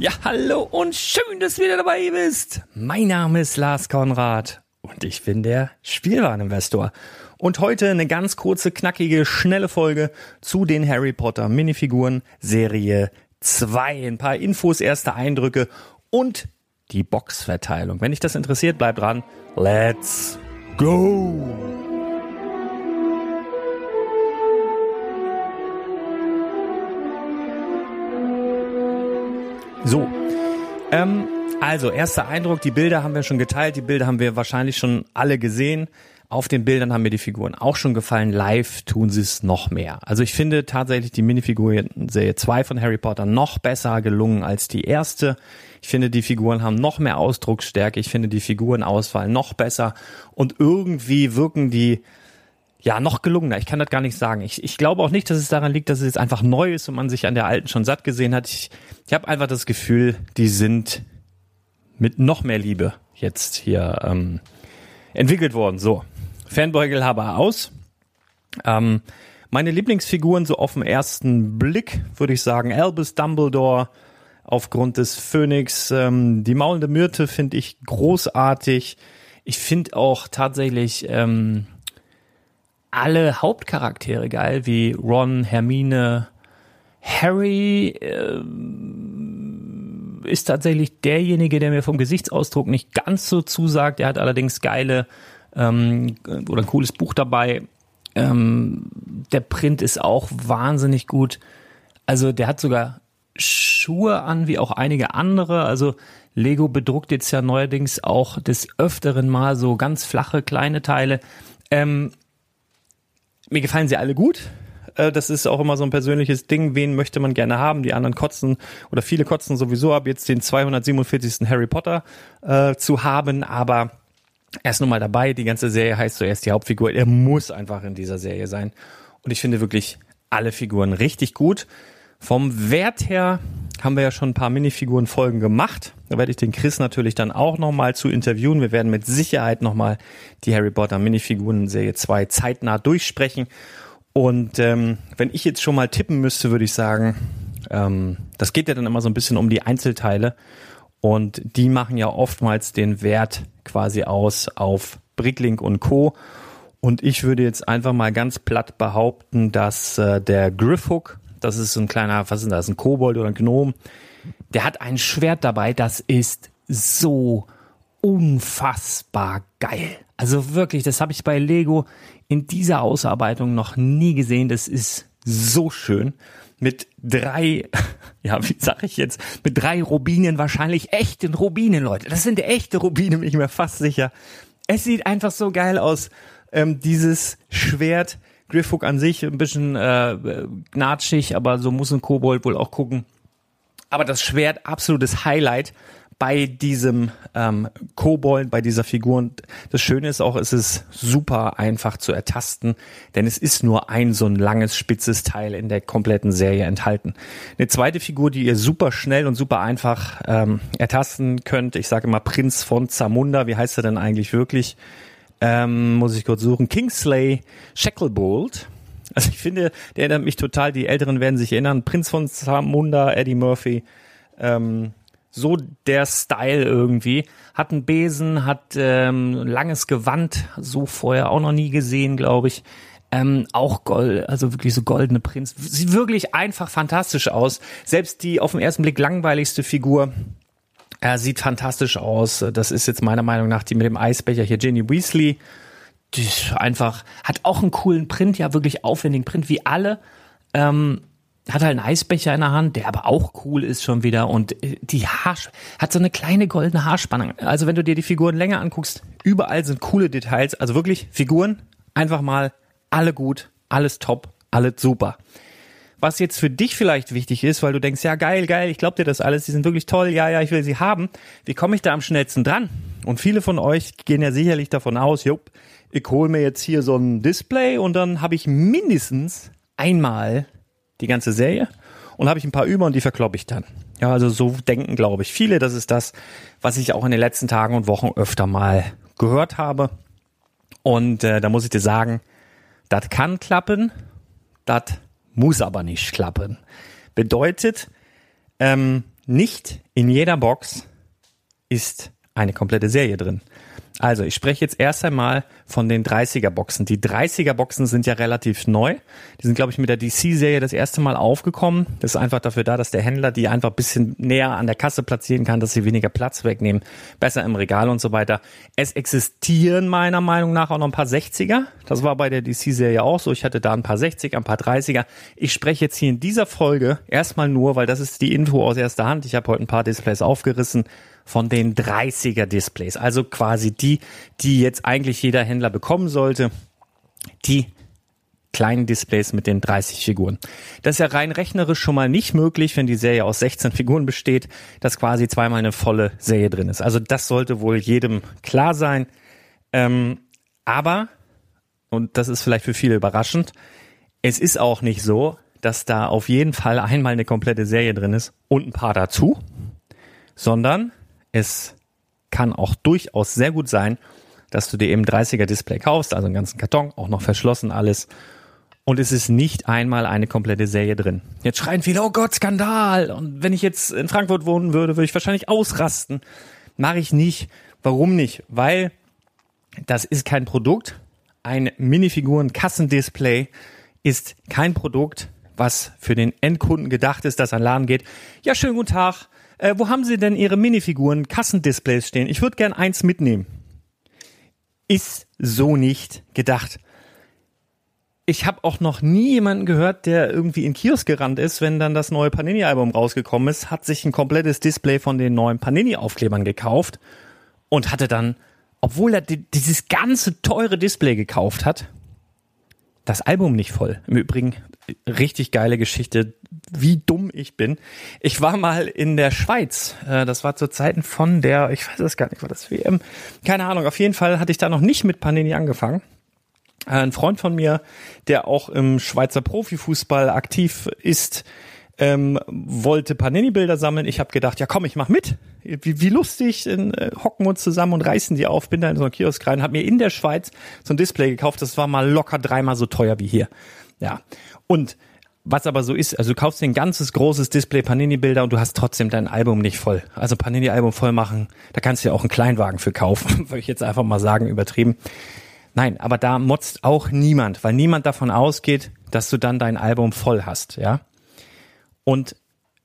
Ja, hallo und schön, dass du wieder dabei bist. Mein Name ist Lars Konrad und ich bin der Spielwareninvestor. Und heute eine ganz kurze, knackige, schnelle Folge zu den Harry Potter Minifiguren Serie 2. Ein paar Infos, erste Eindrücke und die Boxverteilung. Wenn dich das interessiert, bleib dran. Let's go! So. Ähm, also, erster Eindruck, die Bilder haben wir schon geteilt, die Bilder haben wir wahrscheinlich schon alle gesehen. Auf den Bildern haben mir die Figuren auch schon gefallen. Live tun sie es noch mehr. Also ich finde tatsächlich die Minifiguren-Serie 2 von Harry Potter noch besser gelungen als die erste. Ich finde, die Figuren haben noch mehr Ausdrucksstärke. Ich finde die Figurenauswahl noch besser. Und irgendwie wirken die ja, noch gelungener. Ich kann das gar nicht sagen. Ich, ich glaube auch nicht, dass es daran liegt, dass es jetzt einfach neu ist und man sich an der alten schon satt gesehen hat. Ich, ich habe einfach das Gefühl, die sind mit noch mehr Liebe jetzt hier ähm, entwickelt worden. So, Fanbeugel-Haber aus. Ähm, meine Lieblingsfiguren so auf den ersten Blick würde ich sagen Albus Dumbledore aufgrund des Phönix. Ähm, die maulende Myrte finde ich großartig. Ich finde auch tatsächlich ähm, alle Hauptcharaktere geil, wie Ron, Hermine, Harry äh, ist tatsächlich derjenige, der mir vom Gesichtsausdruck nicht ganz so zusagt. Er hat allerdings geile ähm, oder ein cooles Buch dabei. Ähm, der Print ist auch wahnsinnig gut. Also der hat sogar Schuhe an, wie auch einige andere. Also Lego bedruckt jetzt ja neuerdings auch des Öfteren mal so ganz flache kleine Teile. Ähm, mir gefallen sie alle gut. Äh, das ist auch immer so ein persönliches Ding. Wen möchte man gerne haben? Die anderen kotzen oder viele kotzen sowieso ab, jetzt den 247. Harry Potter äh, zu haben. Aber er ist nun mal dabei. Die ganze Serie heißt zuerst die Hauptfigur. Er muss einfach in dieser Serie sein. Und ich finde wirklich alle Figuren richtig gut. Vom Wert her haben wir ja schon ein paar Minifiguren-Folgen gemacht. Da werde ich den Chris natürlich dann auch nochmal zu interviewen. Wir werden mit Sicherheit nochmal die Harry Potter Minifiguren-Serie 2 zeitnah durchsprechen. Und ähm, wenn ich jetzt schon mal tippen müsste, würde ich sagen, ähm, das geht ja dann immer so ein bisschen um die Einzelteile. Und die machen ja oftmals den Wert quasi aus auf Bricklink und Co. Und ich würde jetzt einfach mal ganz platt behaupten, dass äh, der Griffhook das ist so ein kleiner, was ist das, ein Kobold oder ein Gnom. Der hat ein Schwert dabei, das ist so unfassbar geil. Also wirklich, das habe ich bei Lego in dieser Ausarbeitung noch nie gesehen. Das ist so schön. Mit drei, ja, wie sag ich jetzt, mit drei Rubinen, wahrscheinlich echten Rubinen, Leute. Das sind echte Rubine, bin ich mir fast sicher. Es sieht einfach so geil aus. Ähm, dieses Schwert Griffhook an sich ein bisschen äh, gnatschig, aber so muss ein Kobold wohl auch gucken. Aber das Schwert absolutes Highlight bei diesem ähm, Kobold, bei dieser Figur. Und das Schöne ist auch, es ist super einfach zu ertasten, denn es ist nur ein so ein langes, spitzes Teil in der kompletten Serie enthalten. Eine zweite Figur, die ihr super schnell und super einfach ähm, ertasten könnt, ich sage immer Prinz von Zamunda, wie heißt er denn eigentlich wirklich? Ähm, muss ich kurz suchen, Kingsley Shacklebolt. Also ich finde, der erinnert mich total, die Älteren werden sich erinnern, Prinz von Zamunda, Eddie Murphy, ähm, so der Style irgendwie. Hat einen Besen, hat ähm, langes Gewand, so vorher auch noch nie gesehen, glaube ich. Ähm, auch Gold, also wirklich so goldene Prinz. Sieht wirklich einfach fantastisch aus. Selbst die auf den ersten Blick langweiligste Figur er sieht fantastisch aus. Das ist jetzt meiner Meinung nach die mit dem Eisbecher hier, Ginny Weasley. Die ist einfach, hat auch einen coolen Print, ja, wirklich aufwendigen Print, wie alle. Ähm, hat halt einen Eisbecher in der Hand, der aber auch cool ist schon wieder und äh, die Haarsch hat so eine kleine goldene Haarspannung. Also wenn du dir die Figuren länger anguckst, überall sind coole Details. Also wirklich Figuren, einfach mal alle gut, alles top, alles super was jetzt für dich vielleicht wichtig ist, weil du denkst, ja geil, geil, ich glaube dir das alles, die sind wirklich toll, ja, ja, ich will sie haben. Wie komme ich da am schnellsten dran? Und viele von euch gehen ja sicherlich davon aus, jupp, ich hole mir jetzt hier so ein Display und dann habe ich mindestens einmal die ganze Serie und habe ich ein paar über und die verkloppe ich dann. Ja, also so denken, glaube ich, viele. Das ist das, was ich auch in den letzten Tagen und Wochen öfter mal gehört habe. Und äh, da muss ich dir sagen, das kann klappen, das muss aber nicht klappen. Bedeutet, ähm, nicht in jeder Box ist eine komplette Serie drin. Also, ich spreche jetzt erst einmal von den 30er Boxen. Die 30er Boxen sind ja relativ neu. Die sind, glaube ich, mit der DC-Serie das erste Mal aufgekommen. Das ist einfach dafür da, dass der Händler die einfach ein bisschen näher an der Kasse platzieren kann, dass sie weniger Platz wegnehmen, besser im Regal und so weiter. Es existieren meiner Meinung nach auch noch ein paar 60er. Das war bei der DC-Serie auch so. Ich hatte da ein paar 60er, ein paar 30er. Ich spreche jetzt hier in dieser Folge erstmal nur, weil das ist die Info aus erster Hand. Ich habe heute ein paar Displays aufgerissen von den 30er Displays. Also quasi die, die jetzt eigentlich jeder Händler bekommen sollte. Die kleinen Displays mit den 30 Figuren. Das ist ja rein rechnerisch schon mal nicht möglich, wenn die Serie aus 16 Figuren besteht, dass quasi zweimal eine volle Serie drin ist. Also das sollte wohl jedem klar sein. Ähm, aber, und das ist vielleicht für viele überraschend, es ist auch nicht so, dass da auf jeden Fall einmal eine komplette Serie drin ist und ein paar dazu, sondern es kann auch durchaus sehr gut sein, dass du dir eben 30er Display kaufst, also einen ganzen Karton, auch noch verschlossen alles. Und es ist nicht einmal eine komplette Serie drin. Jetzt schreien viele, oh Gott, Skandal. Und wenn ich jetzt in Frankfurt wohnen würde, würde ich wahrscheinlich ausrasten. Mache ich nicht. Warum nicht? Weil das ist kein Produkt. Ein Minifiguren-Kassendisplay ist kein Produkt, was für den Endkunden gedacht ist, dass ein Laden geht. Ja, schönen guten Tag. Äh, wo haben Sie denn Ihre Minifiguren, Kassendisplays stehen? Ich würde gern eins mitnehmen. ist so nicht gedacht. Ich habe auch noch nie jemanden gehört, der irgendwie in Kiosk gerannt ist, wenn dann das neue Panini-Album rausgekommen ist, hat sich ein komplettes Display von den neuen Panini-Aufklebern gekauft und hatte dann, obwohl er dieses ganze teure Display gekauft hat, das Album nicht voll. Im Übrigen, richtig geile Geschichte, wie dumm ich bin. Ich war mal in der Schweiz. Äh, das war zu Zeiten von der, ich weiß es gar nicht, war das WM? Keine Ahnung. Auf jeden Fall hatte ich da noch nicht mit Panini angefangen. Äh, ein Freund von mir, der auch im Schweizer Profifußball aktiv ist, ähm, wollte Panini-Bilder sammeln. Ich habe gedacht, ja komm, ich mach mit. Wie, wie lustig, in, äh, hocken wir uns zusammen und reißen die auf. Bin da in so einen Kiosk rein, habe mir in der Schweiz so ein Display gekauft. Das war mal locker dreimal so teuer wie hier. Ja, und was aber so ist, also du kaufst dir ein ganzes großes Display Panini-Bilder und du hast trotzdem dein Album nicht voll. Also Panini-Album voll machen, da kannst du ja auch einen Kleinwagen für kaufen, würde ich jetzt einfach mal sagen, übertrieben. Nein, aber da motzt auch niemand, weil niemand davon ausgeht, dass du dann dein Album voll hast, ja. Und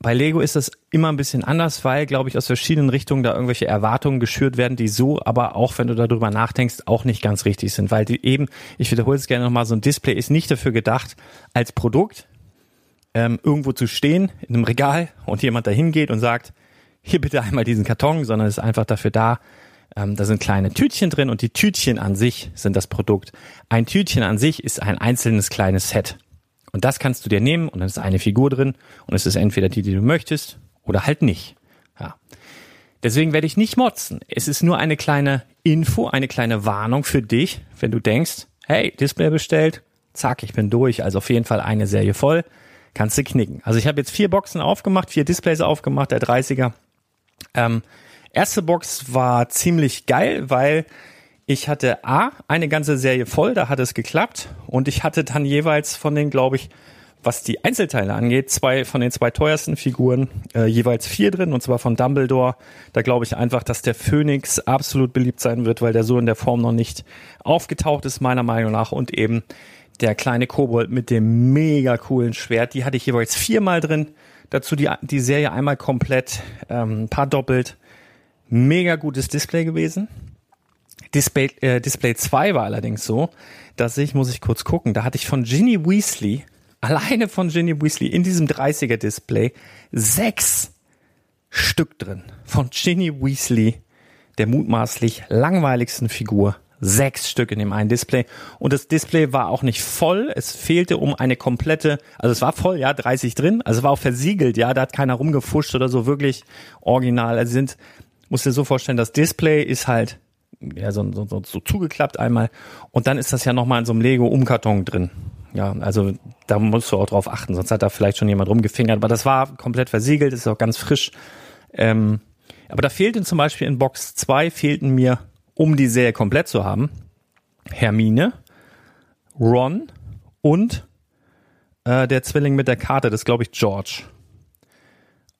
bei Lego ist das immer ein bisschen anders, weil, glaube ich, aus verschiedenen Richtungen da irgendwelche Erwartungen geschürt werden, die so, aber auch wenn du darüber nachdenkst, auch nicht ganz richtig sind. Weil die eben, ich wiederhole es gerne nochmal, so ein Display ist nicht dafür gedacht, als Produkt ähm, irgendwo zu stehen, in einem Regal und jemand da hingeht und sagt, hier bitte einmal diesen Karton, sondern es ist einfach dafür da, ähm, da sind kleine Tütchen drin und die Tütchen an sich sind das Produkt. Ein Tütchen an sich ist ein einzelnes kleines Set. Und das kannst du dir nehmen und dann ist eine Figur drin und es ist entweder die, die du möchtest oder halt nicht. Ja. Deswegen werde ich nicht motzen. Es ist nur eine kleine Info, eine kleine Warnung für dich, wenn du denkst, hey, Display bestellt, zack, ich bin durch. Also auf jeden Fall eine Serie voll, kannst du knicken. Also ich habe jetzt vier Boxen aufgemacht, vier Displays aufgemacht, der 30er. Ähm, erste Box war ziemlich geil, weil ich hatte A, eine ganze Serie voll, da hat es geklappt. Und ich hatte dann jeweils von den, glaube ich, was die Einzelteile angeht, zwei von den zwei teuersten Figuren äh, jeweils vier drin, und zwar von Dumbledore. Da glaube ich einfach, dass der Phönix absolut beliebt sein wird, weil der so in der Form noch nicht aufgetaucht ist, meiner Meinung nach. Und eben der kleine Kobold mit dem mega coolen Schwert, die hatte ich jeweils viermal drin. Dazu die, die Serie einmal komplett, ähm, paar doppelt. Mega gutes Display gewesen. Display, äh, Display 2 war allerdings so, dass ich, muss ich kurz gucken, da hatte ich von Ginny Weasley, alleine von Ginny Weasley in diesem 30er Display, sechs Stück drin. Von Ginny Weasley, der mutmaßlich langweiligsten Figur. Sechs Stück in dem einen Display. Und das Display war auch nicht voll. Es fehlte um eine komplette, also es war voll, ja, 30 drin. Also es war auch versiegelt, ja, da hat keiner rumgefuscht oder so, wirklich original. Also sind, musst dir so vorstellen, das Display ist halt ja, so, so, so, so zugeklappt einmal. Und dann ist das ja nochmal in so einem Lego-Umkarton drin. Ja, also da musst du auch drauf achten, sonst hat da vielleicht schon jemand rumgefingert. Aber das war komplett versiegelt, ist auch ganz frisch. Ähm, aber da fehlten zum Beispiel in Box 2 fehlten mir, um die Serie komplett zu haben, Hermine, Ron und äh, der Zwilling mit der Karte, das glaube ich George.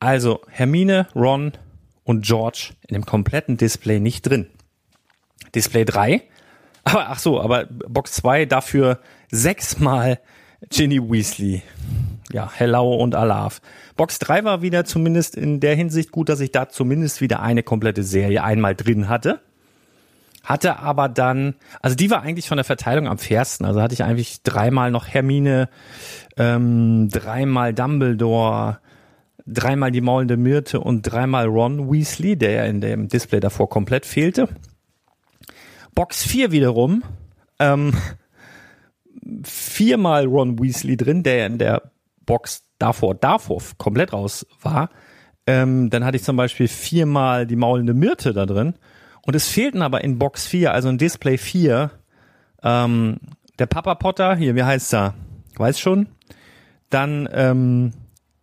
Also Hermine, Ron und George in dem kompletten Display nicht drin. Display 3. Aber ach so, aber Box 2 dafür sechsmal Ginny Weasley. Ja, Hello und Alaf. Box 3 war wieder zumindest in der Hinsicht gut, dass ich da zumindest wieder eine komplette Serie einmal drin hatte. Hatte aber dann, also die war eigentlich von der Verteilung am fairsten. Also hatte ich eigentlich dreimal noch Hermine, ähm, dreimal Dumbledore, dreimal die maulende Myrte und dreimal Ron Weasley, der ja in dem Display davor komplett fehlte. Box 4 wiederum, ähm, viermal Ron Weasley drin, der in der Box davor, davor komplett raus war. Ähm, dann hatte ich zum Beispiel viermal die maulende Myrte da drin. Und es fehlten aber in Box 4, also in Display 4, ähm, der Papa Potter, hier, wie heißt er? Weiß schon. Dann ähm,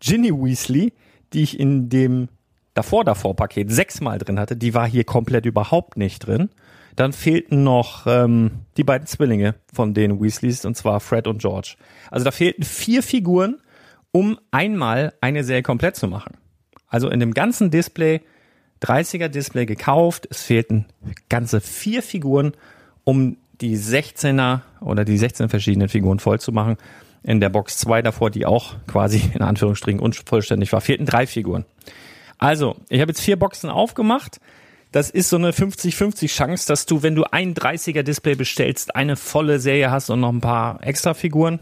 Ginny Weasley, die ich in dem davor davor Paket sechsmal drin hatte, die war hier komplett überhaupt nicht drin. Dann fehlten noch ähm, die beiden Zwillinge von den Weasleys, und zwar Fred und George. Also da fehlten vier Figuren, um einmal eine Serie komplett zu machen. Also in dem ganzen Display, 30er Display gekauft, es fehlten ganze vier Figuren, um die 16er oder die 16 verschiedenen Figuren voll zu machen. In der Box 2 davor, die auch quasi in Anführungsstrichen unvollständig war, fehlten drei Figuren. Also, ich habe jetzt vier Boxen aufgemacht das ist so eine 50-50 Chance, dass du, wenn du ein 30er Display bestellst, eine volle Serie hast und noch ein paar extra Figuren.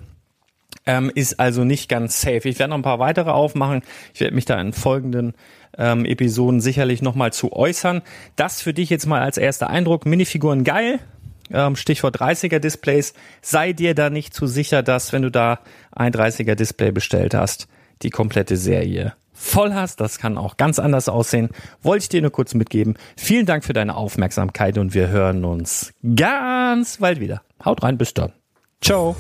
Ähm, ist also nicht ganz safe. Ich werde noch ein paar weitere aufmachen. Ich werde mich da in folgenden ähm, Episoden sicherlich nochmal zu äußern. Das für dich jetzt mal als erster Eindruck. Minifiguren geil. Ähm, Stichwort 30er Displays. Sei dir da nicht zu sicher, dass wenn du da ein 30er Display bestellt hast, die komplette Serie voll hast. Das kann auch ganz anders aussehen. Wollte ich dir nur kurz mitgeben. Vielen Dank für deine Aufmerksamkeit und wir hören uns ganz bald wieder. Haut rein, bis dann. Ciao.